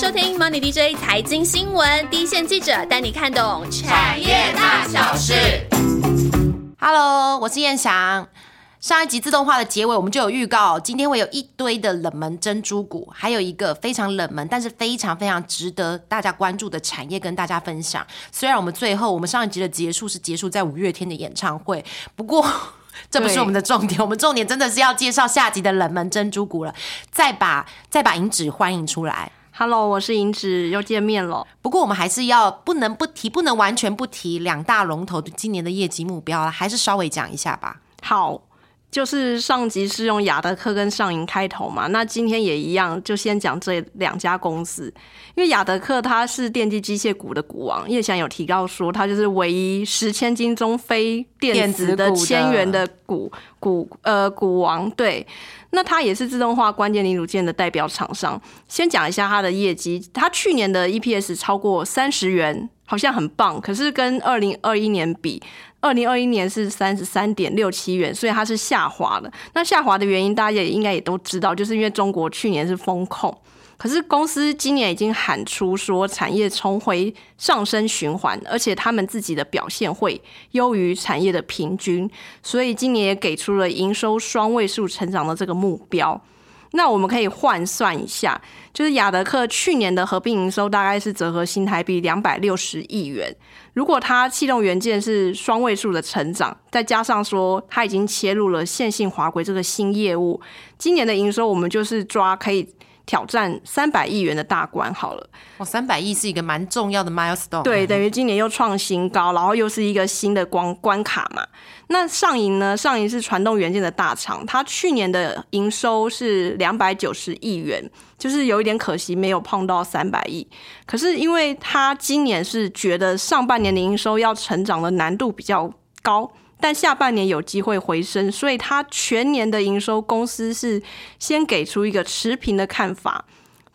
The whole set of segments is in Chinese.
收听 Money DJ 财经新闻，第一线记者带你看懂产业大小事。Hello，我是燕翔。上一集自动化的结尾，我们就有预告，今天会有一堆的冷门珍珠股，还有一个非常冷门，但是非常非常值得大家关注的产业跟大家分享。虽然我们最后，我们上一集的结束是结束在五月天的演唱会，不过 这不是我们的重点，我们重点真的是要介绍下集的冷门珍珠股了。再把再把银纸欢迎出来。Hello，我是银纸，又见面了。不过我们还是要不能不提，不能完全不提两大龙头今年的业绩目标了，还是稍微讲一下吧。好。就是上集是用雅德克跟上银开头嘛，那今天也一样，就先讲这两家公司。因为雅德克它是电机机械股的股王，叶翔有提到说，它就是唯一十千金中非电子的千元的股股呃股王。对，那它也是自动化关键零组件的代表厂商。先讲一下它的业绩，它去年的 EPS 超过三十元，好像很棒，可是跟二零二一年比。二零二一年是三十三点六七元，所以它是下滑的。那下滑的原因，大家也应该也都知道，就是因为中国去年是风控，可是公司今年已经喊出说产业重回上升循环，而且他们自己的表现会优于产业的平均，所以今年也给出了营收双位数成长的这个目标。那我们可以换算一下，就是雅德克去年的合并营收大概是折合新台币两百六十亿元。如果它气动元件是双位数的成长，再加上说它已经切入了线性滑轨这个新业务，今年的营收我们就是抓可以。挑战三百亿元的大关好了，哦，三百亿是一个蛮重要的 milestone，对，等于今年又创新高，然后又是一个新的关关卡嘛。那上银呢？上银是传动元件的大厂，它去年的营收是两百九十亿元，就是有一点可惜没有碰到三百亿。可是因为它今年是觉得上半年的营收要成长的难度比较高。但下半年有机会回升，所以它全年的营收公司是先给出一个持平的看法。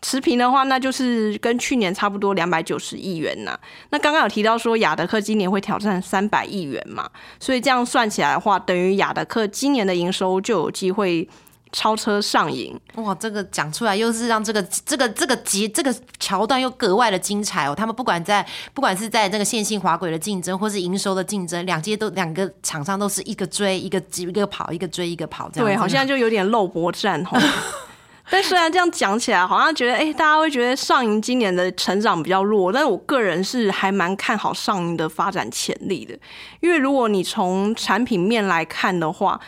持平的话，那就是跟去年差不多两百九十亿元呐。那刚刚有提到说雅德克今年会挑战三百亿元嘛，所以这样算起来的话，等于雅德克今年的营收就有机会。超车上瘾哇！这个讲出来又是让这个这个这个节这个桥段又格外的精彩哦。他们不管在不管是在那个线性滑轨的竞争，或是营收的竞争，两阶都两个厂商都是一个追一个一个跑，一个追一个跑，这样对，好像就有点肉搏战哦。但虽然这样讲起来，好像觉得哎，大家会觉得上银今年的成长比较弱，但是我个人是还蛮看好上银的发展潜力的，因为如果你从产品面来看的话。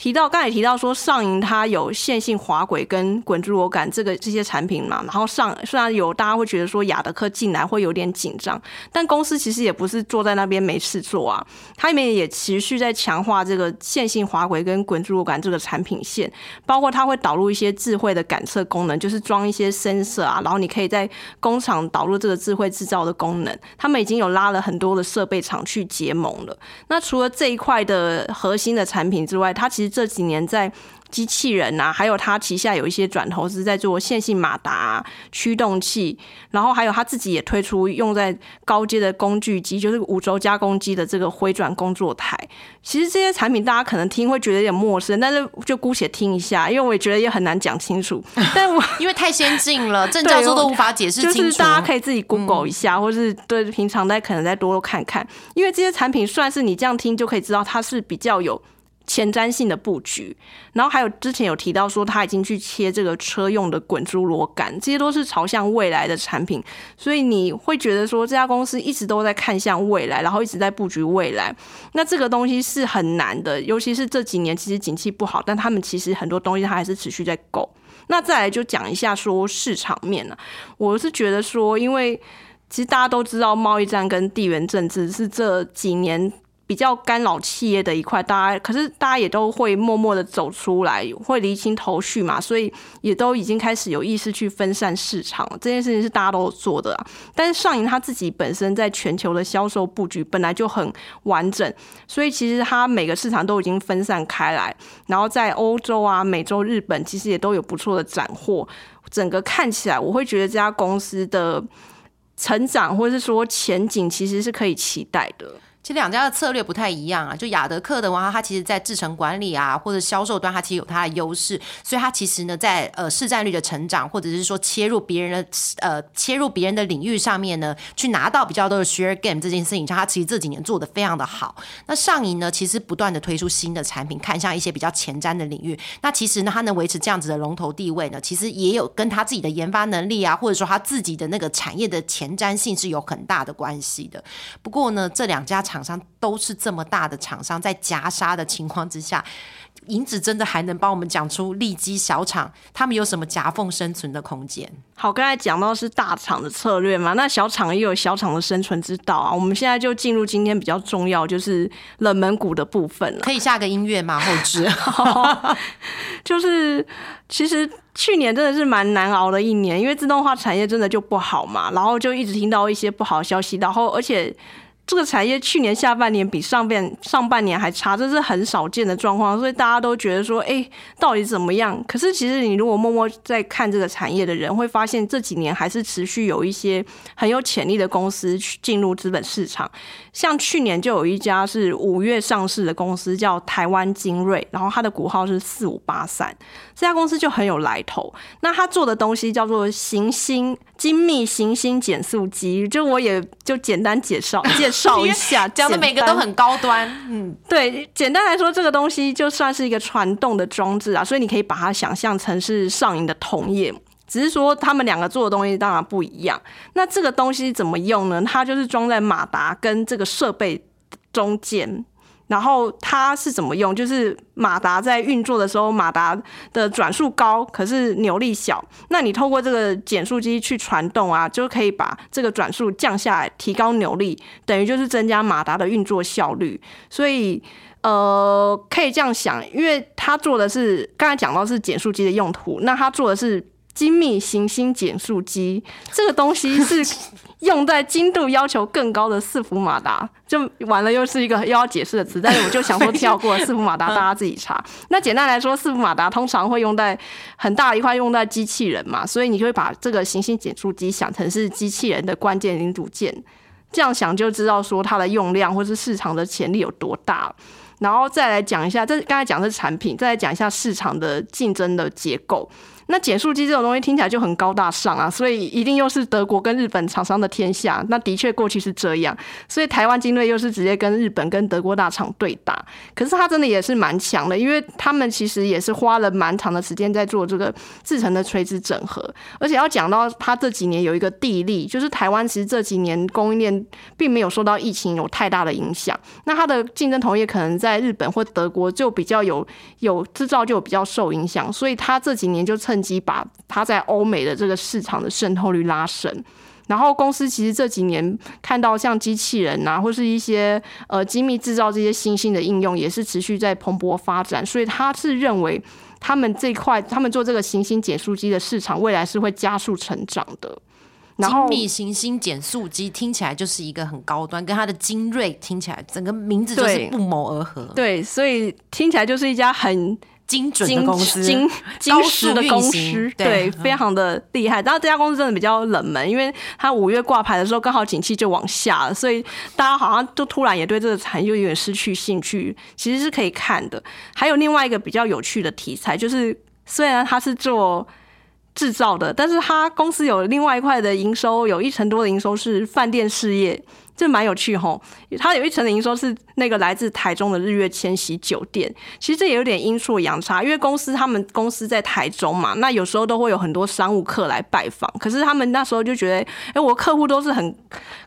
提到刚才提到说上银它有线性滑轨跟滚珠螺杆这个这些产品嘛，然后上虽然有大家会觉得说雅德克进来会有点紧张，但公司其实也不是坐在那边没事做啊，它里面也持续在强化这个线性滑轨跟滚珠螺杆这个产品线，包括它会导入一些智慧的感测功能，就是装一些声测啊，然后你可以在工厂导入这个智慧制造的功能，他们已经有拉了很多的设备厂去结盟了。那除了这一块的核心的产品之外，它其实这几年在机器人啊，还有它旗下有一些转投资在做线性马达、驱动器，然后还有他自己也推出用在高阶的工具机，就是五轴加工机的这个回转工作台。其实这些产品大家可能听会觉得有点陌生，但是就姑且听一下，因为我也觉得也很难讲清楚。但我因为太先进了，郑教授都无法解释清楚。就是大家可以自己 Google 一下，或是对平常在可能再多多看看，因为这些产品算是你这样听就可以知道它是比较有。前瞻性的布局，然后还有之前有提到说他已经去切这个车用的滚珠螺杆，这些都是朝向未来的产品，所以你会觉得说这家公司一直都在看向未来，然后一直在布局未来。那这个东西是很难的，尤其是这几年其实景气不好，但他们其实很多东西它还是持续在购。那再来就讲一下说市场面呢，我是觉得说，因为其实大家都知道贸易战跟地缘政治是这几年。比较干扰企业的一块，大家可是大家也都会默默的走出来，会理清头绪嘛，所以也都已经开始有意识去分散市场了，这件事情是大家都做的啊。但是上银他自己本身在全球的销售布局本来就很完整，所以其实它每个市场都已经分散开来，然后在欧洲啊、美洲、日本其实也都有不错的斩获，整个看起来我会觉得这家公司的成长或者是说前景其实是可以期待的。其实两家的策略不太一样啊。就雅德克的话，它其实在制程管理啊，或者销售端，它其实有它的优势，所以它其实呢，在呃市占率的成长，或者是说切入别人的呃切入别人的领域上面呢，去拿到比较多的 share game 这件事情上，它其实这几年做的非常的好。那上银呢，其实不断的推出新的产品，看向一些比较前瞻的领域。那其实呢，它能维持这样子的龙头地位呢，其实也有跟它自己的研发能力啊，或者说它自己的那个产业的前瞻性是有很大的关系的。不过呢，这两家厂商都是这么大的厂商，在夹杀的情况之下，银子真的还能帮我们讲出利基小厂他们有什么夹缝生存的空间？好，刚才讲到是大厂的策略嘛，那小厂也有小厂的生存之道啊。我们现在就进入今天比较重要，就是冷门股的部分了。可以下个音乐吗？后置，就是其实去年真的是蛮难熬的一年，因为自动化产业真的就不好嘛，然后就一直听到一些不好的消息，然后而且。这个产业去年下半年比上半上半年还差，这是很少见的状况，所以大家都觉得说，哎，到底怎么样？可是其实你如果默默在看这个产业的人，会发现这几年还是持续有一些很有潜力的公司去进入资本市场。像去年就有一家是五月上市的公司，叫台湾精锐，然后它的股号是四五八三，这家公司就很有来头。那它做的东西叫做行星精密行星减速机，就我也就简单介绍介绍。绍一下，讲的每个都很高端。嗯，对，简单来说，这个东西就算是一个传动的装置啊，所以你可以把它想象成是上瘾的同业，只是说他们两个做的东西当然不一样。那这个东西怎么用呢？它就是装在马达跟这个设备中间。然后它是怎么用？就是马达在运作的时候，马达的转速高，可是扭力小。那你透过这个减速机去传动啊，就可以把这个转速降下来，提高扭力，等于就是增加马达的运作效率。所以，呃，可以这样想，因为它做的是刚才讲到是减速机的用途，那它做的是精密行星减速机，这个东西是。用在精度要求更高的四伏马达，就完了，又是一个又要解释的词。但是我就想说跳过四伏马达，大家自己查。那简单来说，四伏马达通常会用在很大一块用在机器人嘛，所以你就会把这个行星减速机想成是机器人的关键零组件。这样想就知道说它的用量或是市场的潜力有多大。然后再来讲一下，这刚才讲的是产品，再来讲一下市场的竞争的结构。那减速机这种东西听起来就很高大上啊，所以一定又是德国跟日本厂商的天下。那的确过去是这样，所以台湾精锐又是直接跟日本跟德国大厂对打。可是它真的也是蛮强的，因为他们其实也是花了蛮长的时间在做这个制成的垂直整合。而且要讲到它这几年有一个地利，就是台湾其实这几年供应链并没有受到疫情有太大的影响。那它的竞争同业可能在日本或德国就比较有有制造就比较受影响，所以它这几年就趁机把它在欧美的这个市场的渗透率拉升，然后公司其实这几年看到像机器人啊，或是一些呃精密制造这些新兴的应用，也是持续在蓬勃发展，所以他是认为他们这块他们做这个行星减速机的市场未来是会加速成长的。精密行星减速机听起来就是一个很高端，跟它的精锐听起来整个名字就是不谋而合。对，所以听起来就是一家很。精准的公司，精精实的公司，对，非常的厉害。然后这家公司真的比较冷门，因为它五月挂牌的时候刚好景气就往下了，所以大家好像就突然也对这个产业有点失去兴趣。其实是可以看的。还有另外一个比较有趣的题材，就是虽然它是做制造的，但是它公司有另外一块的营收，有一成多的营收是饭店事业。这蛮有趣吼，它有一层的营收是那个来自台中的日月千禧酒店，其实这也有点阴错阳差，因为公司他们公司在台中嘛，那有时候都会有很多商务客来拜访，可是他们那时候就觉得，哎，我客户都是很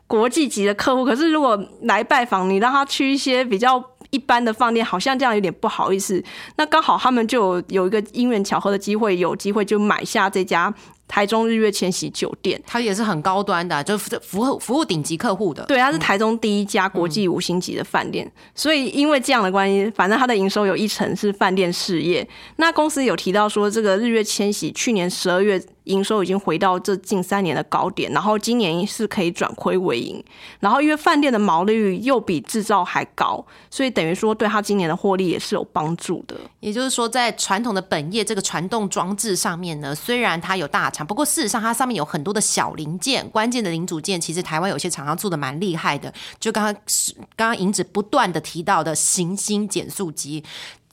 国际级的客户，可是如果来拜访你，让他去一些比较一般的饭店，好像这样有点不好意思。那刚好他们就有一个因缘巧合的机会，有机会就买下这家。台中日月千禧酒店，它也是很高端的，就服务服务顶级客户的。对，它是台中第一家国际五星级的饭店，所以因为这样的关系，反正它的营收有一成是饭店事业。那公司有提到说，这个日月千禧去年十二月营收已经回到这近三年的高点，然后今年是可以转亏为盈，然后因为饭店的毛利率又比制造还高，所以等于说对他今年的获利也是有帮助的。也就是说，在传统的本业这个传动装置上面呢，虽然它有大厂，不过事实上它上面有很多的小零件，关键的零组件，其实台湾有些厂商做的蛮厉害的。就刚刚是刚刚银子不断的提到的行星减速机。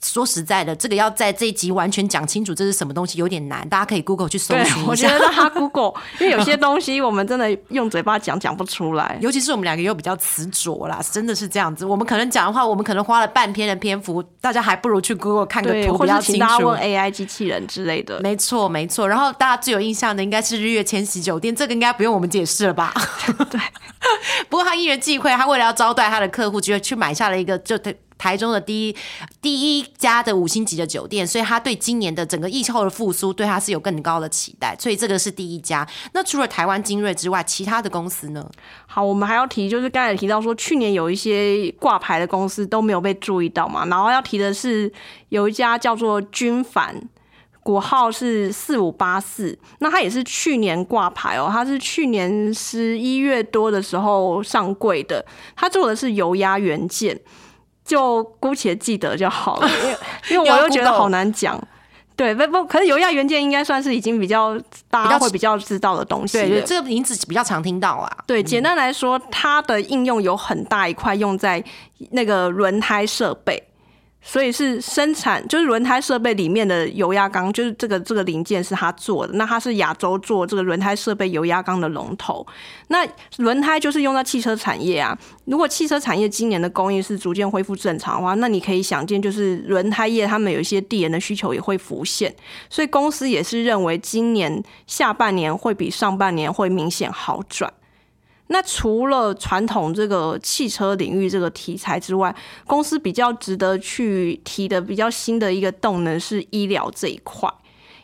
说实在的，这个要在这一集完全讲清楚这是什么东西有点难，大家可以 Google 去搜对寻，我一下。觉得让他 Google，因为有些东西我们真的用嘴巴讲讲不出来。尤其是我们两个又比较执着啦，真的是这样子。我们可能讲的话，我们可能花了半篇的篇幅，大家还不如去 Google 看个对，图或是比较清楚请大家问。AI 机器人之类的。没错，没错。然后大家最有印象的应该是日月千禧酒店，这个应该不用我们解释了吧？对。不过他因缘际会，他为了要招待他的客户，就去买下了一个就台中的第一第一家的五星级的酒店，所以他对今年的整个疫后的复苏，对他是有更高的期待。所以这个是第一家。那除了台湾精锐之外，其他的公司呢？好，我们还要提，就是刚才提到说，去年有一些挂牌的公司都没有被注意到嘛。然后要提的是，有一家叫做君凡，国号是四五八四，那它也是去年挂牌哦，它是去年十一月多的时候上柜的，它做的是油压元件，就姑且记得就好了，因为因为我又觉得好难讲。对，不不，可是油压元件应该算是已经比较大家会比较知道的东西了。对，这个名字比较常听到啊。对，简单来说，它的应用有很大一块用在那个轮胎设备。所以是生产，就是轮胎设备里面的油压缸，就是这个这个零件是他做的。那他是亚洲做这个轮胎设备油压缸的龙头。那轮胎就是用在汽车产业啊。如果汽车产业今年的供应是逐渐恢复正常的话，那你可以想见，就是轮胎业他们有一些递延的需求也会浮现。所以公司也是认为今年下半年会比上半年会明显好转。那除了传统这个汽车领域这个题材之外，公司比较值得去提的比较新的一个动能是医疗这一块。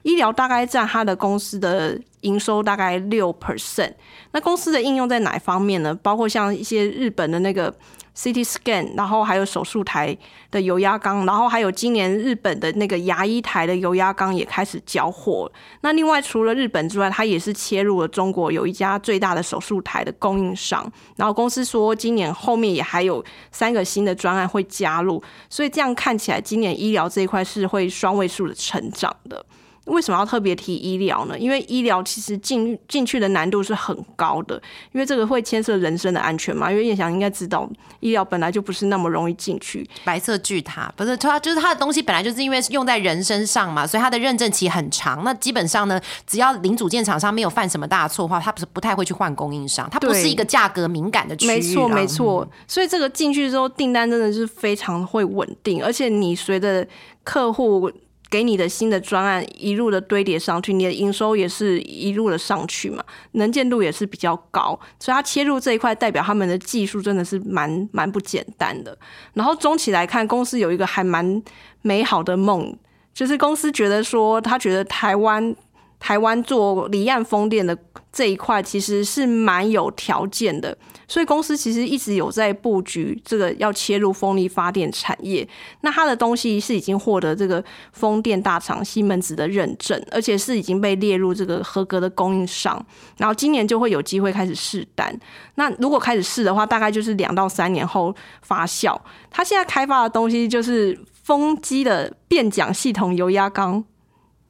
医疗大概占他的公司的营收大概六 percent。那公司的应用在哪方面呢？包括像一些日本的那个。CT scan，然后还有手术台的油压缸，然后还有今年日本的那个牙医台的油压缸也开始交货。那另外除了日本之外，它也是切入了中国有一家最大的手术台的供应商。然后公司说，今年后面也还有三个新的专案会加入，所以这样看起来，今年医疗这一块是会双位数的成长的。为什么要特别提医疗呢？因为医疗其实进进去的难度是很高的，因为这个会牵涉人身的安全嘛。因为叶翔应该知道，医疗本来就不是那么容易进去。白色巨塔不是它，就是它的东西本来就是因为用在人身上嘛，所以它的认证期很长。那基本上呢，只要零组件厂商没有犯什么大错的话，它不是不太会去换供应商，它不是一个价格敏感的区域。没错，没错。所以这个进去之后，订单真的是非常会稳定，而且你随着客户。给你的新的专案一路的堆叠上去，你的营收也是一路的上去嘛，能见度也是比较高，所以它切入这一块，代表他们的技术真的是蛮蛮不简单的。然后中期来看，公司有一个还蛮美好的梦，就是公司觉得说，他觉得台湾台湾做离岸风电的这一块其实是蛮有条件的。所以公司其实一直有在布局这个要切入风力发电产业。那它的东西是已经获得这个风电大厂西门子的认证，而且是已经被列入这个合格的供应商。然后今年就会有机会开始试单。那如果开始试的话，大概就是两到三年后发酵。它现在开发的东西就是风机的变桨系统油压缸，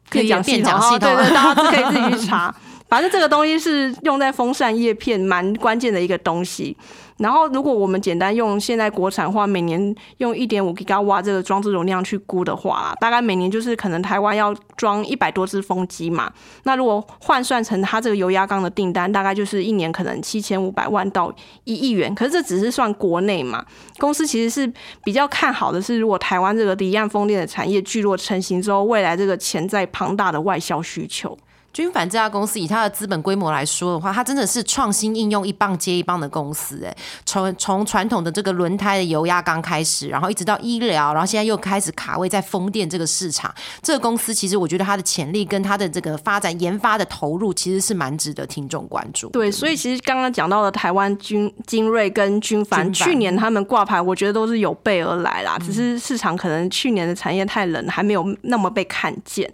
可以讲变桨系统，对对，大家可以自己去查。反正这个东西是用在风扇叶片蛮关键的一个东西。然后，如果我们简单用现在国产化每年用一点五吉瓦这个装置容量去估的话，大概每年就是可能台湾要装一百多只风机嘛。那如果换算成它这个油压缸的订单，大概就是一年可能七千五百万到一亿元。可是这只是算国内嘛，公司其实是比较看好的是，如果台湾这个离岸风电的产业聚落成型之后，未来这个潜在庞大的外销需求。军凡这家公司以它的资本规模来说的话，它真的是创新应用一棒接一棒的公司。哎，从从传统的这个轮胎的油压缸开始，然后一直到医疗，然后现在又开始卡位在风电这个市场。这个公司其实我觉得它的潜力跟它的这个发展研发的投入，其实是蛮值得听众关注。对，所以其实刚刚讲到的台湾军精锐跟军凡，去年他们挂牌，我觉得都是有备而来啦。只是市场可能去年的产业太冷，还没有那么被看见。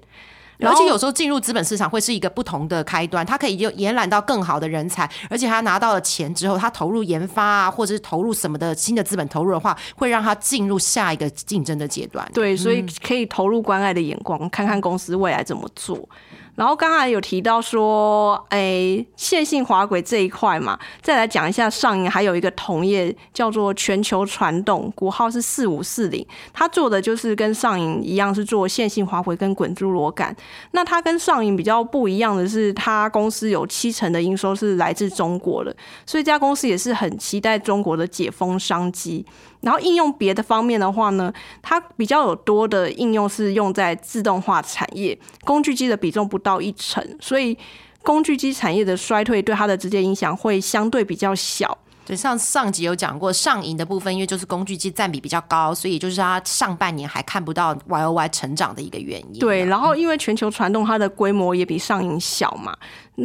而且有时候进入资本市场会是一个不同的开端，他可以就延揽到更好的人才，而且他拿到了钱之后，他投入研发啊，或者是投入什么的新的资本投入的话，会让他进入下一个竞争的阶段。对，所以可以投入关爱的眼光，看看公司未来怎么做。然后刚才有提到说，哎，线性滑轨这一块嘛，再来讲一下上影还有一个同业叫做全球传动，股号是四五四零，它做的就是跟上影一样是做线性滑轨跟滚珠螺杆。那它跟上影比较不一样的是，它公司有七成的营收是来自中国的，所以这家公司也是很期待中国的解封商机。然后应用别的方面的话呢，它比较有多的应用是用在自动化产业，工具机的比重不到一成，所以工具机产业的衰退对它的直接影响会相对比较小。对，上上集有讲过上银的部分，因为就是工具机占比比较高，所以就是它上半年还看不到 Y O Y 成长的一个原因。对，然后因为全球传动它的规模也比上银小嘛。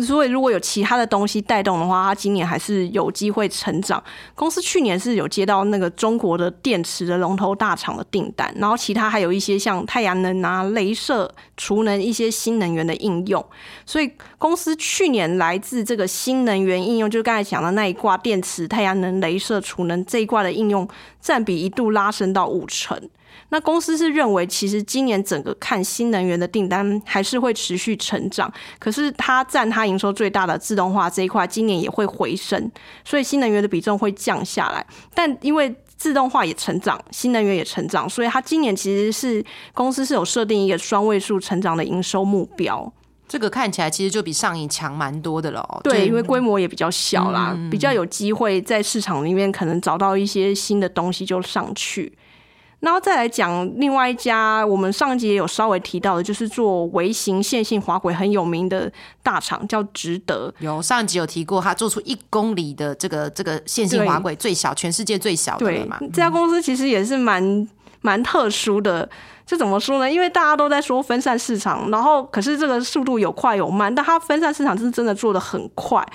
所以如果有其他的东西带动的话，它今年还是有机会成长。公司去年是有接到那个中国的电池的龙头大厂的订单，然后其他还有一些像太阳能啊、镭射、储能一些新能源的应用。所以公司去年来自这个新能源应用，就刚才讲的那一挂电池、太阳能、镭射、储能这一挂的应用占比一度拉升到五成。那公司是认为，其实今年整个看新能源的订单还是会持续成长，可是它占它营收最大的自动化这一块，今年也会回升，所以新能源的比重会降下来。但因为自动化也成长，新能源也成长，所以它今年其实是公司是有设定一个双位数成长的营收目标。这个看起来其实就比上一强蛮多的了。对，因为规模也比较小啦，比较有机会在市场里面可能找到一些新的东西就上去。然后再来讲另外一家，我们上一集也有稍微提到的，就是做微型线性滑轨很有名的大厂，叫值得。有上一集有提过，他做出一公里的这个这个线性滑轨最小，全世界最小的嘛。这家公司其实也是蛮蛮特殊的，这怎么说呢？因为大家都在说分散市场，然后可是这个速度有快有慢，但它分散市场是真的做的很快。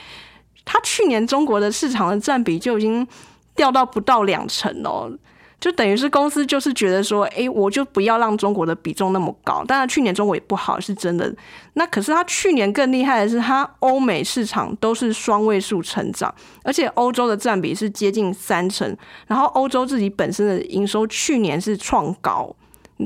它去年中国的市场的占比就已经掉到不到两成哦。就等于是公司就是觉得说，哎，我就不要让中国的比重那么高。当然去年中国也不好，是真的。那可是他去年更厉害的是，他欧美市场都是双位数成长，而且欧洲的占比是接近三成。然后欧洲自己本身的营收去年是创高，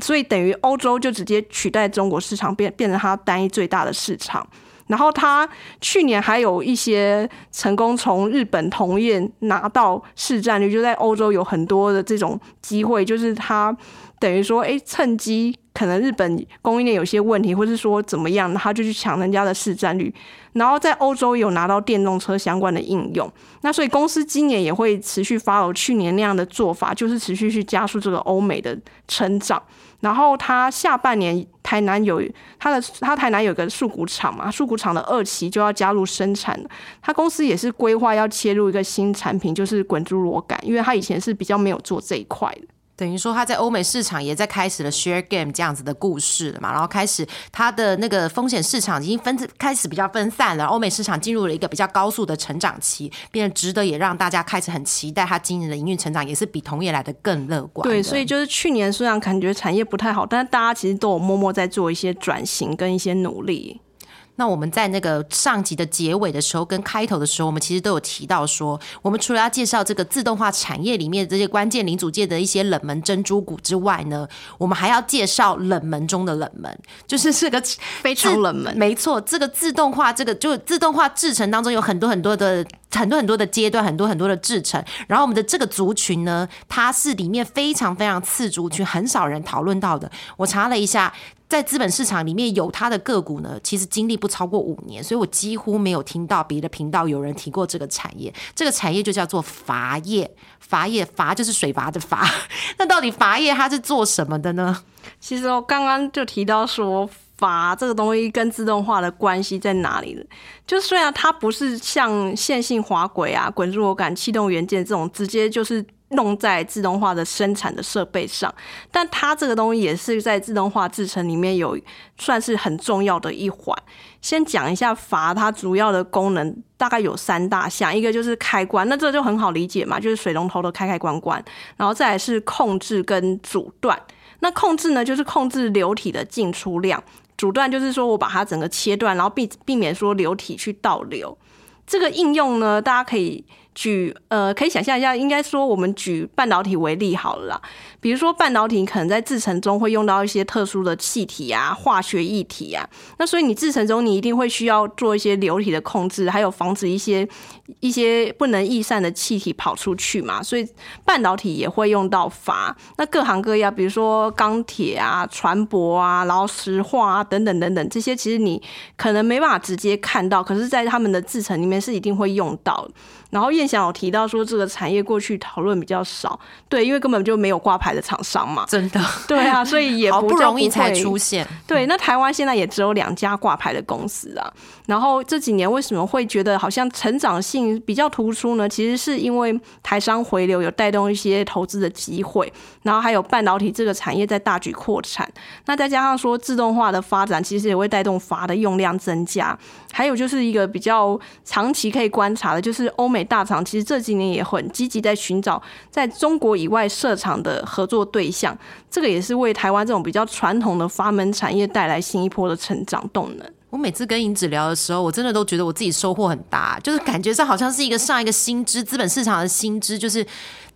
所以等于欧洲就直接取代中国市场，变变成它单一最大的市场。然后他去年还有一些成功从日本同业拿到市占率，就在欧洲有很多的这种机会，就是他等于说，哎，趁机可能日本供应链有些问题，或是说怎么样，他就去抢人家的市占率，然后在欧洲有拿到电动车相关的应用。那所以公司今年也会持续 follow 去年那样的做法，就是持续去加速这个欧美的成长。然后他下半年台南有他的他台南有个树谷厂嘛，树谷厂的二期就要加入生产了。他公司也是规划要切入一个新产品，就是滚珠螺杆，因为他以前是比较没有做这一块的。等于说他在欧美市场也在开始了 share game 这样子的故事了嘛，然后开始他的那个风险市场已经分开始比较分散了，欧美市场进入了一个比较高速的成长期，变得值得也让大家开始很期待他今年的营运成长也是比同业来的更乐观。对，所以就是去年虽然感觉产业不太好，但是大家其实都有默默在做一些转型跟一些努力。那我们在那个上集的结尾的时候跟开头的时候，我们其实都有提到说，我们除了要介绍这个自动化产业里面这些关键零组件的一些冷门珍珠股之外呢，我们还要介绍冷门中的冷门，就是这个非常冷门。没错，这个自动化这个就自动化制程当中有很多很多的很多很多的阶段，很多很多的制成。然后我们的这个族群呢，它是里面非常非常次族群，很少人讨论到的。我查了一下。在资本市场里面有它的个股呢，其实经历不超过五年，所以我几乎没有听到别的频道有人提过这个产业。这个产业就叫做阀业，阀业阀就是水阀的阀。那到底阀业它是做什么的呢？其实我刚刚就提到说，阀这个东西跟自动化的关系在哪里呢？就虽然它不是像线性滑轨啊、滚珠螺杆、气动元件这种直接就是。弄在自动化的生产的设备上，但它这个东西也是在自动化制成里面有算是很重要的一环。先讲一下阀，它主要的功能大概有三大项，一个就是开关，那这就很好理解嘛，就是水龙头的开开关关，然后再来是控制跟阻断。那控制呢，就是控制流体的进出量。阻断就是说我把它整个切断，然后避避免说流体去倒流。这个应用呢，大家可以。举呃，可以想象一下，应该说我们举半导体为例好了啦。比如说半导体可能在制程中会用到一些特殊的气体啊、化学液体啊，那所以你制程中你一定会需要做一些流体的控制，还有防止一些一些不能逸散的气体跑出去嘛。所以半导体也会用到阀。那各行各业，比如说钢铁啊、船舶啊，然后石化啊等等等等，这些其实你可能没办法直接看到，可是在他们的制程里面是一定会用到。然后燕翔有提到说，这个产业过去讨论比较少，对，因为根本就没有挂牌的厂商嘛，真的，对啊，所以也好不容易才出现。对，那台湾现在也只有两家挂牌的公司啊。然后这几年为什么会觉得好像成长性比较突出呢？其实是因为台商回流有带动一些投资的机会，然后还有半导体这个产业在大举扩产，那再加上说自动化的发展，其实也会带动阀的用量增加。还有就是一个比较长期可以观察的，就是欧美大厂其实这几年也很积极在寻找在中国以外设厂的合作对象，这个也是为台湾这种比较传统的阀门产业带来新一波的成长动能。我每次跟银子聊的时候，我真的都觉得我自己收获很大，就是感觉上好像是一个上一个新知，资本市场的新知，就是。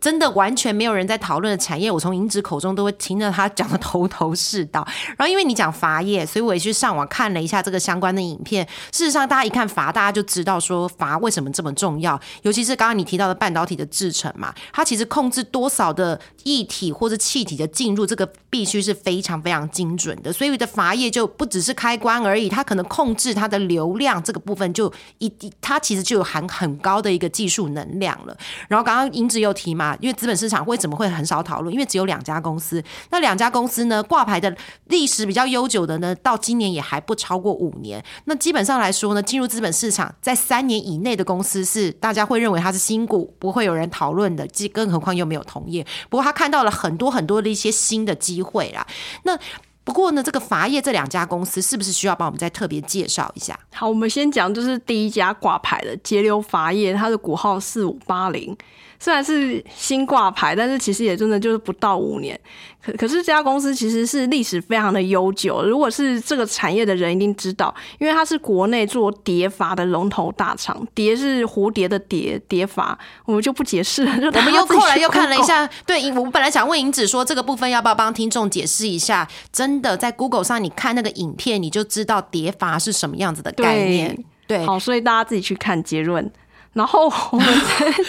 真的完全没有人在讨论的产业，我从银子口中都会听着他讲的头头是道。然后因为你讲阀业，所以我也去上网看了一下这个相关的影片。事实上，大家一看阀，大家就知道说阀为什么这么重要。尤其是刚刚你提到的半导体的制程嘛，它其实控制多少的液体或者气体的进入，这个必须是非常非常精准的。所以的阀业就不只是开关而已，它可能控制它的流量这个部分就一它其实就有含很高的一个技术能量了。然后刚刚银子又提嘛。因为资本市场为什么会很少讨论？因为只有两家公司，那两家公司呢，挂牌的历史比较悠久的呢，到今年也还不超过五年。那基本上来说呢，进入资本市场在三年以内的公司是大家会认为它是新股，不会有人讨论的。即更何况又没有同业。不过他看到了很多很多的一些新的机会啦。那不过呢，这个阀业这两家公司是不是需要帮我们再特别介绍一下？好，我们先讲就是第一家挂牌的节流阀业，它的股号四五八零。虽然是新挂牌，但是其实也真的就是不到五年。可可是这家公司其实是历史非常的悠久。如果是这个产业的人一定知道，因为它是国内做蝶阀的龙头大厂。蝶是蝴蝶的蝶，蝶阀我们就不解释了。我们又后来又看了一下，对我们本来想问银子说这个部分要不要帮听众解释一下？真的在 Google 上你看那个影片，你就知道蝶阀是什么样子的概念。对，好，所以大家自己去看结论。然后我们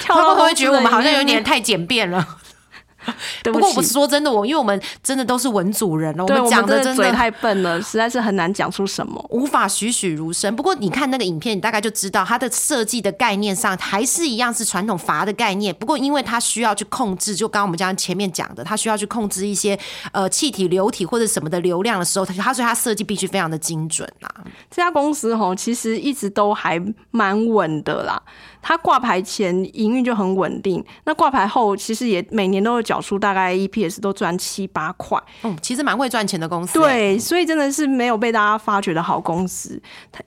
跳到 会不会觉得我们好像有点太简便了？不过我说真的，我因为我们真的都是文主人了，我们讲的真的太笨了，实在是很难讲出什么，无法栩栩如生。不过你看那个影片，你大概就知道它的设计的概念上还是一样是传统阀的概念。不过因为它需要去控制，就刚刚我们讲前面讲的，它需要去控制一些呃气体流体或者什么的流量的时候，它它所以它设计必须非常的精准啊。这家公司哈，其实一直都还蛮稳的啦。它挂牌前营运就很稳定，那挂牌后其实也每年都有缴出大概 EPS 都赚七八块，嗯，其实蛮会赚钱的公司。对，所以真的是没有被大家发掘的好公司。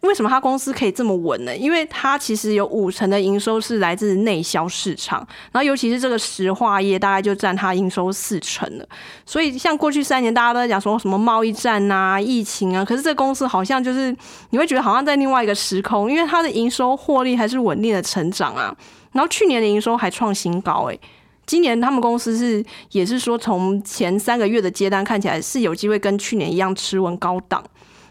为什么它公司可以这么稳呢？因为它其实有五成的营收是来自内销市场，然后尤其是这个石化业，大概就占它营收四成了。所以像过去三年大家都在讲说什么贸易战啊、疫情啊，可是这公司好像就是你会觉得好像在另外一个时空，因为它的营收获利还是稳定的成。成长啊，然后去年的营收还创新高哎，今年他们公司是也是说从前三个月的接单看起来是有机会跟去年一样吃稳高档。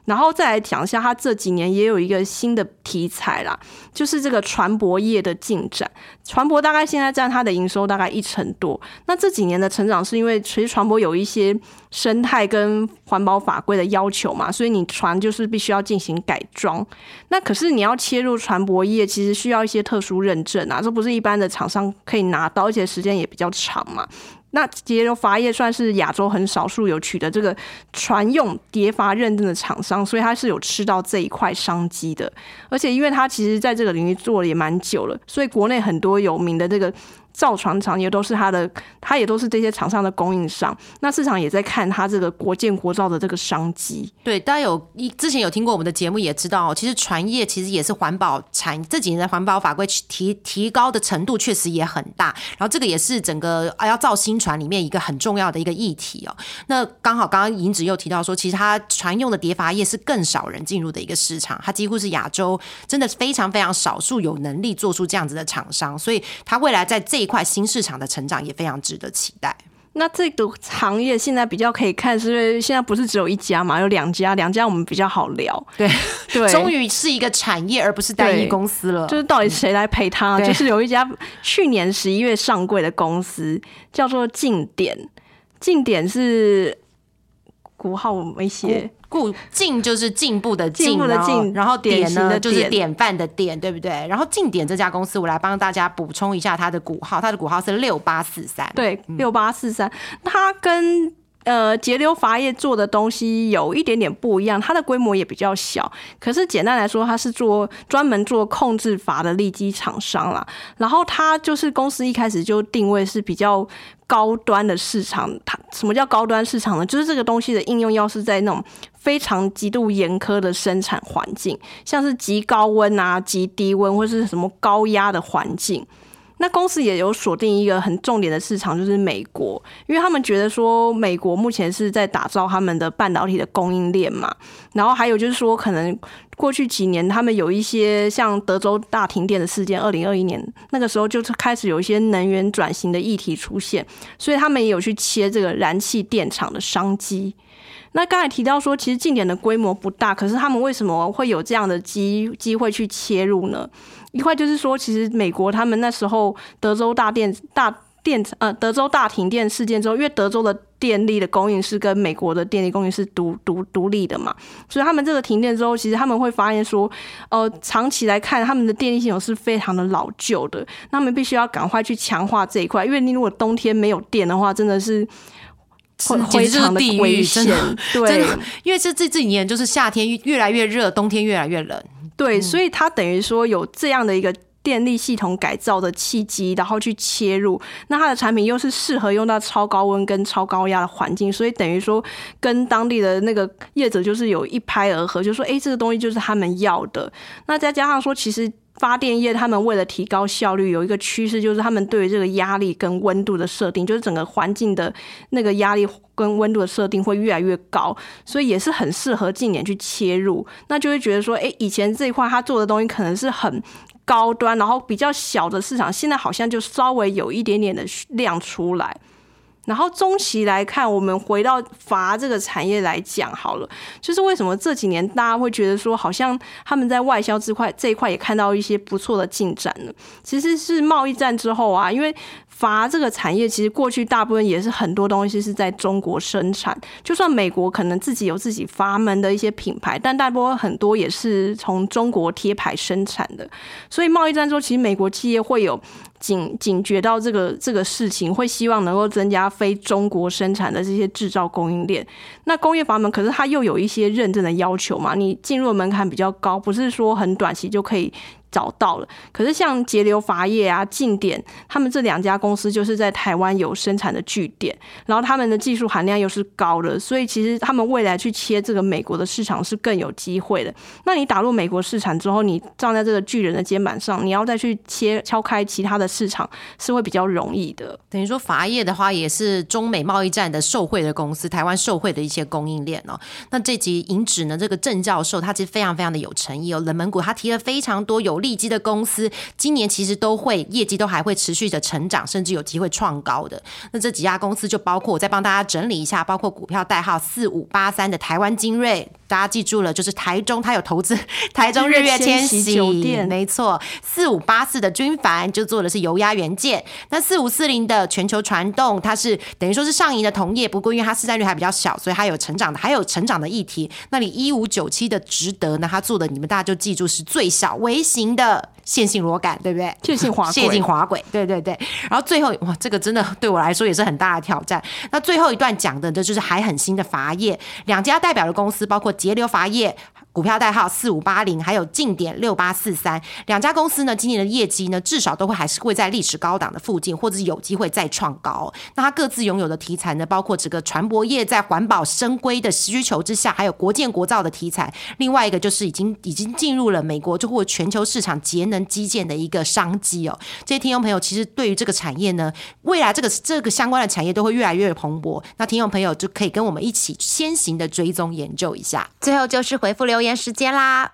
然后再来讲一下，它这几年也有一个新的题材啦，就是这个船舶业的进展。船舶大概现在占它的营收大概一成多。那这几年的成长是因为其实船舶有一些生态跟环保法规的要求嘛，所以你船就是必须要进行改装。那可是你要切入船舶业，其实需要一些特殊认证啊，这不是一般的厂商可以拿到，而且时间也比较长嘛。那节流阀业算是亚洲很少数有取得这个船用叠阀认证的厂商，所以它是有吃到这一块商机的。而且因为它其实在这个领域做了也蛮久了，所以国内很多有名的这个造船厂也都是它的，它也都是这些厂商的供应商。那市场也在看它这个国建国造的这个商机。对，大家有一之前有听过我们的节目，也知道，其实船业其实也是环保产这几年的环保法规提提高的程度确实也很大。然后这个也是整个啊要造新船里面一个很重要的一个议题哦。那刚好刚刚银子又提到说，其实它船用的叠阀业是更少人进入的一个市场，它几乎是亚洲真的非常非常少数有能力做出这样子的厂商，所以它未来在这一块新市场的成长也非常值得期待。那这个行业现在比较可以看，是因为现在不是只有一家嘛，有两家，两家我们比较好聊。对 对，终于是一个产业，而不是单一公司了。就是到底谁来陪他？就是有一家去年十一月上柜的公司，叫做静点。静点是股号我没写。故进就是进步的进，然后点呢就是典范的点，对不对？然后进点这家公司，我来帮大家补充一下它的股号，它的股号是六八四三，对，六八四三，它跟。呃，节流阀业做的东西有一点点不一样，它的规模也比较小。可是简单来说，它是做专门做控制阀的立基厂商啦。然后它就是公司一开始就定位是比较高端的市场。它什么叫高端市场呢？就是这个东西的应用要是在那种非常极度严苛的生产环境，像是极高温啊、极低温或是什么高压的环境。那公司也有锁定一个很重点的市场，就是美国，因为他们觉得说美国目前是在打造他们的半导体的供应链嘛。然后还有就是说，可能过去几年他们有一些像德州大停电的事件，二零二一年那个时候就是开始有一些能源转型的议题出现，所以他们也有去切这个燃气电厂的商机。那刚才提到说，其实近点的规模不大，可是他们为什么会有这样的机机会去切入呢？一块就是说，其实美国他们那时候德州大电大电呃德州大停电事件之后，因为德州的电力的供应是跟美国的电力供应是独独独立的嘛，所以他们这个停电之后，其实他们会发现说，呃，长期来看，他们的电力系统是非常的老旧的，那他们必须要赶快去强化这一块，因为你如果冬天没有电的话，真的是会非常的危险，对，因为这这这几年就是夏天越来越热，冬天越来越冷。对，所以它等于说有这样的一个电力系统改造的契机，然后去切入，那它的产品又是适合用到超高温跟超高压的环境，所以等于说跟当地的那个业者就是有一拍而合，就说哎，这个东西就是他们要的。那再加上说，其实。发电业他们为了提高效率，有一个趋势就是他们对于这个压力跟温度的设定，就是整个环境的那个压力跟温度的设定会越来越高，所以也是很适合近年去切入。那就会觉得说，哎，以前这一块他做的东西可能是很高端，然后比较小的市场，现在好像就稍微有一点点的量出来。然后中期来看，我们回到阀这个产业来讲好了，就是为什么这几年大家会觉得说，好像他们在外销这块这一块也看到一些不错的进展呢？其实是贸易战之后啊，因为。阀这个产业其实过去大部分也是很多东西是在中国生产，就算美国可能自己有自己阀门的一些品牌，但大部分很多也是从中国贴牌生产的。所以贸易战之后，其实美国企业会有警警觉到这个这个事情，会希望能够增加非中国生产的这些制造供应链。那工业阀门可是它又有一些认证的要求嘛，你进入门槛比较高，不是说很短期就可以。找到了，可是像节流阀业啊、近点，他们这两家公司就是在台湾有生产的据点，然后他们的技术含量又是高的，所以其实他们未来去切这个美国的市场是更有机会的。那你打入美国市场之后，你站在这个巨人的肩膀上，你要再去切敲开其他的市场，是会比较容易的。等于说阀业的话，也是中美贸易战的受惠的公司，台湾受惠的一些供应链哦。那这集引指呢，这个郑教授他其实非常非常的有诚意哦，冷门股他提了非常多有。利基的公司今年其实都会业绩都还会持续的成长，甚至有机会创高的。那这几家公司就包括我再帮大家整理一下，包括股票代号四五八三的台湾精锐，大家记住了，就是台中它有投资 台中日月千禧酒店，没错。四五八四的君凡就做的是油压元件，那四五四零的全球传动，它是等于说是上银的同业，不过因为它市占率还比较小，所以它有成长的，还有成长的议题。那你一五九七的值得呢？它做的你们大家就记住是最小微型。的线性螺杆，对不对？线性滑线性滑轨，对对对。然后最后哇，这个真的对我来说也是很大的挑战。那最后一段讲的，这就是还很新的阀业，两家代表的公司包括节流阀业。股票代号四五八零，还有近点六八四三两家公司呢，今年的业绩呢，至少都会还是会在历史高档的附近，或者是有机会再创高。那它各自拥有的题材呢，包括这个船舶业在环保生规的需求之下，还有国建国造的题材。另外一个就是已经已经进入了美国就或全球市场节能基建的一个商机哦。这些听众朋友其实对于这个产业呢，未来这个这个相关的产业都会越来越蓬勃。那听众朋友就可以跟我们一起先行的追踪研究一下。最后就是回复留言时间啦。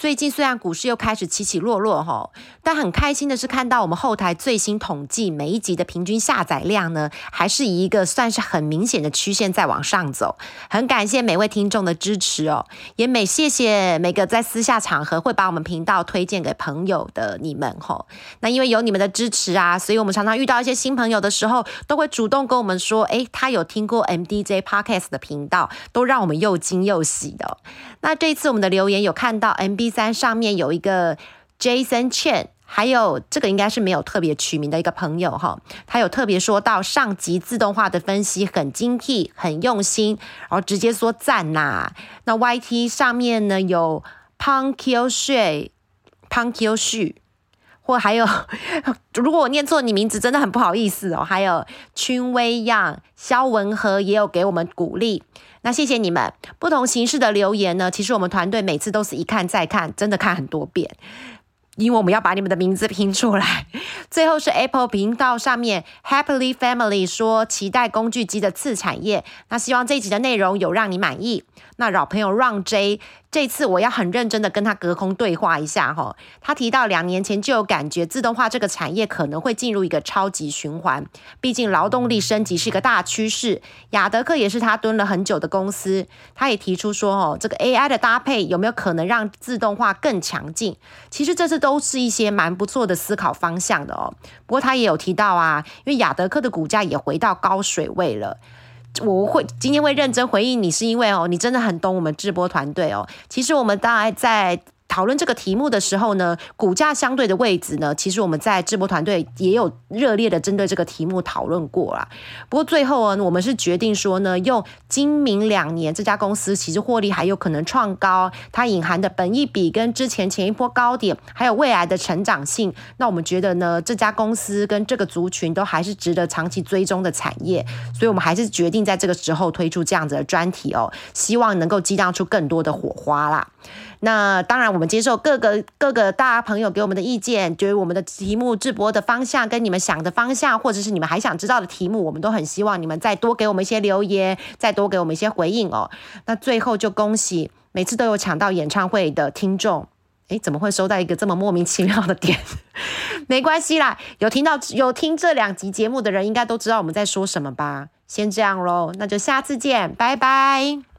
最近虽然股市又开始起起落落哈，但很开心的是看到我们后台最新统计每一集的平均下载量呢，还是以一个算是很明显的曲线在往上走。很感谢每位听众的支持哦，也每谢谢每个在私下场合会把我们频道推荐给朋友的你们哈。那因为有你们的支持啊，所以我们常常遇到一些新朋友的时候，都会主动跟我们说，诶，他有听过 MDJ Podcast 的频道，都让我们又惊又喜的。那这一次我们的留言有看到 MB。三上面有一个 Jason Chen，还有这个应该是没有特别取名的一个朋友哈，他有特别说到上级自动化的分析很精辟、很用心，然后直接说赞呐。那 YT 上面呢有 Punkio Shui、Punkio Shu，或还有 如果我念错你名字，真的很不好意思哦。还有 Chun Wei Yang、肖文和也有给我们鼓励。那谢谢你们不同形式的留言呢。其实我们团队每次都是一看再看，真的看很多遍，因为我们要把你们的名字拼出来。最后是 Apple 频道上面 Happily Family 说期待工具机的次产业。那希望这一集的内容有让你满意。那老朋友让 J。这次我要很认真的跟他隔空对话一下哈，他提到两年前就有感觉自动化这个产业可能会进入一个超级循环，毕竟劳动力升级是一个大趋势。雅德克也是他蹲了很久的公司，他也提出说哦，这个 AI 的搭配有没有可能让自动化更强劲？其实这次都是一些蛮不错的思考方向的哦。不过他也有提到啊，因为雅德克的股价也回到高水位了。我会今天会认真回应你，是因为哦，你真的很懂我们直播团队哦。其实我们大概在。讨论这个题目的时候呢，股价相对的位置呢，其实我们在直播团队也有热烈的针对这个题目讨论过啦。不过最后啊，我们是决定说呢，用今明两年这家公司其实获利还有可能创高，它隐含的本益比跟之前前一波高点，还有未来的成长性，那我们觉得呢，这家公司跟这个族群都还是值得长期追踪的产业，所以我们还是决定在这个时候推出这样子的专题哦，希望能够激荡出更多的火花啦。那当然，我们接受各个各个大朋友给我们的意见，觉得我们的题目直播的方向跟你们想的方向，或者是你们还想知道的题目，我们都很希望你们再多给我们一些留言，再多给我们一些回应哦。那最后就恭喜每次都有抢到演唱会的听众，诶，怎么会收到一个这么莫名其妙的点？没关系啦，有听到有听这两集节目的人，应该都知道我们在说什么吧？先这样喽，那就下次见，拜拜。